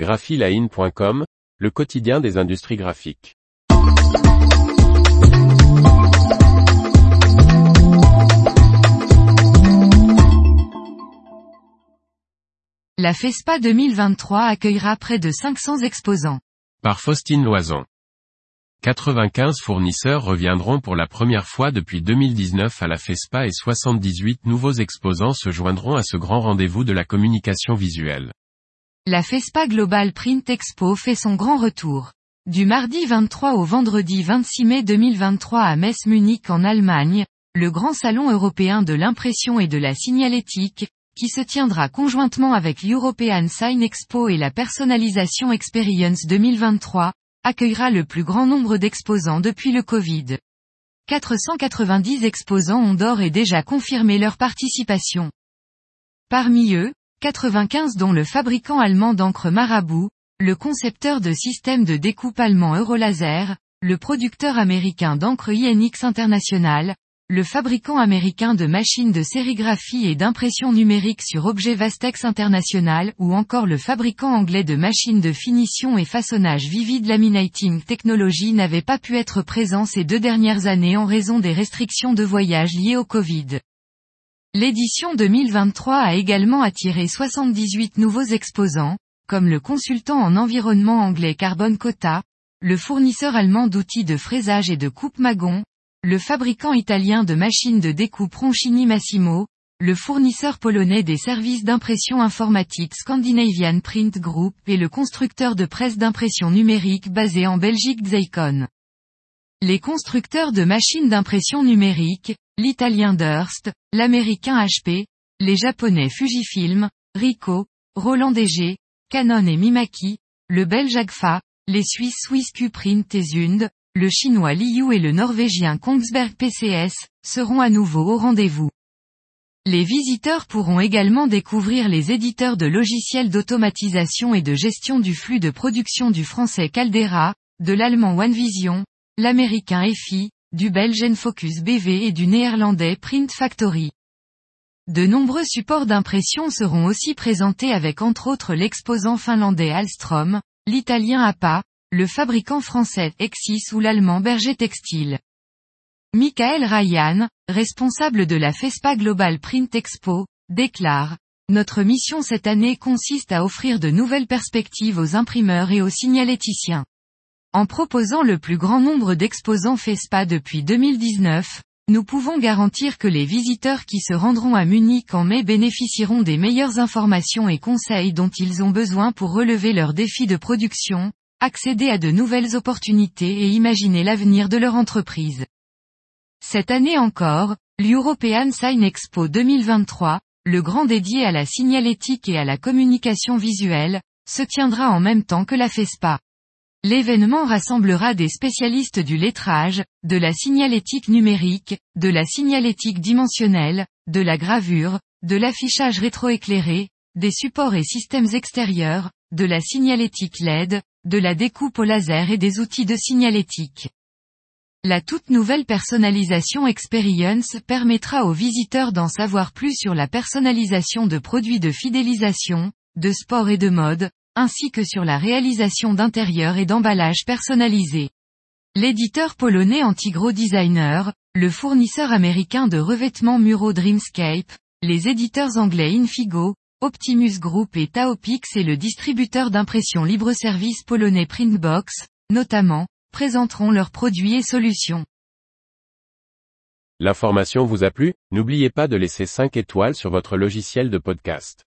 graphiline.com, le quotidien des industries graphiques. La FESPA 2023 accueillera près de 500 exposants. Par Faustine Loison. 95 fournisseurs reviendront pour la première fois depuis 2019 à la FESPA et 78 nouveaux exposants se joindront à ce grand rendez-vous de la communication visuelle. La FESPA Global Print Expo fait son grand retour. Du mardi 23 au vendredi 26 mai 2023 à Metz Munich en Allemagne, le grand salon européen de l'impression et de la signalétique, qui se tiendra conjointement avec l'European Sign Expo et la Personalisation Experience 2023, accueillera le plus grand nombre d'exposants depuis le Covid. 490 exposants ont d'ores et déjà confirmé leur participation. Parmi eux, 95 dont le fabricant allemand d'encre Marabout, le concepteur de systèmes de découpe allemand Eurolaser, le producteur américain d'encre INX International, le fabricant américain de machines de sérigraphie et d'impression numérique sur objet Vastex International ou encore le fabricant anglais de machines de finition et façonnage Vivid Laminating Technology n'avaient pas pu être présents ces deux dernières années en raison des restrictions de voyage liées au Covid. L'édition 2023 a également attiré 78 nouveaux exposants, comme le consultant en environnement anglais Carbon Cota, le fournisseur allemand d'outils de fraisage et de coupe Magon, le fabricant italien de machines de découpe Roncini Massimo, le fournisseur polonais des services d'impression informatique Scandinavian Print Group et le constructeur de presse d'impression numérique basé en Belgique Xeikon. Les constructeurs de machines d'impression numérique, l'italien Durst, l'américain HP, les japonais Fujifilm, Ricoh, Roland DG, Canon et Mimaki, le belge Agfa, les suisses SwissQ Print et le chinois Liu et le norvégien Kongsberg PCS, seront à nouveau au rendez-vous. Les visiteurs pourront également découvrir les éditeurs de logiciels d'automatisation et de gestion du flux de production du français Caldera, de l'allemand OneVision, l'américain EFI, du belge Enfocus BV et du néerlandais Print Factory. De nombreux supports d'impression seront aussi présentés avec entre autres l'exposant finlandais Alstrom, l'italien APA, le fabricant français Exis ou l'allemand Berger Textile. Michael Ryan, responsable de la FESPA Global Print Expo, déclare, Notre mission cette année consiste à offrir de nouvelles perspectives aux imprimeurs et aux signaléticiens. En proposant le plus grand nombre d'exposants FESPA depuis 2019, nous pouvons garantir que les visiteurs qui se rendront à Munich en mai bénéficieront des meilleures informations et conseils dont ils ont besoin pour relever leurs défis de production, accéder à de nouvelles opportunités et imaginer l'avenir de leur entreprise. Cette année encore, l'European Sign Expo 2023, le grand dédié à la signalétique et à la communication visuelle, se tiendra en même temps que la FESPA. L'événement rassemblera des spécialistes du lettrage, de la signalétique numérique, de la signalétique dimensionnelle, de la gravure, de l'affichage rétroéclairé, des supports et systèmes extérieurs, de la signalétique LED, de la découpe au laser et des outils de signalétique. La toute nouvelle personnalisation Experience permettra aux visiteurs d'en savoir plus sur la personnalisation de produits de fidélisation, de sport et de mode, ainsi que sur la réalisation d'intérieurs et d'emballages personnalisés. L'éditeur polonais Antigro Designer, le fournisseur américain de revêtements muraux Dreamscape, les éditeurs anglais Infigo, Optimus Group et Taopix et le distributeur d'impression libre-service polonais Printbox, notamment, présenteront leurs produits et solutions. L'information vous a plu? N'oubliez pas de laisser 5 étoiles sur votre logiciel de podcast.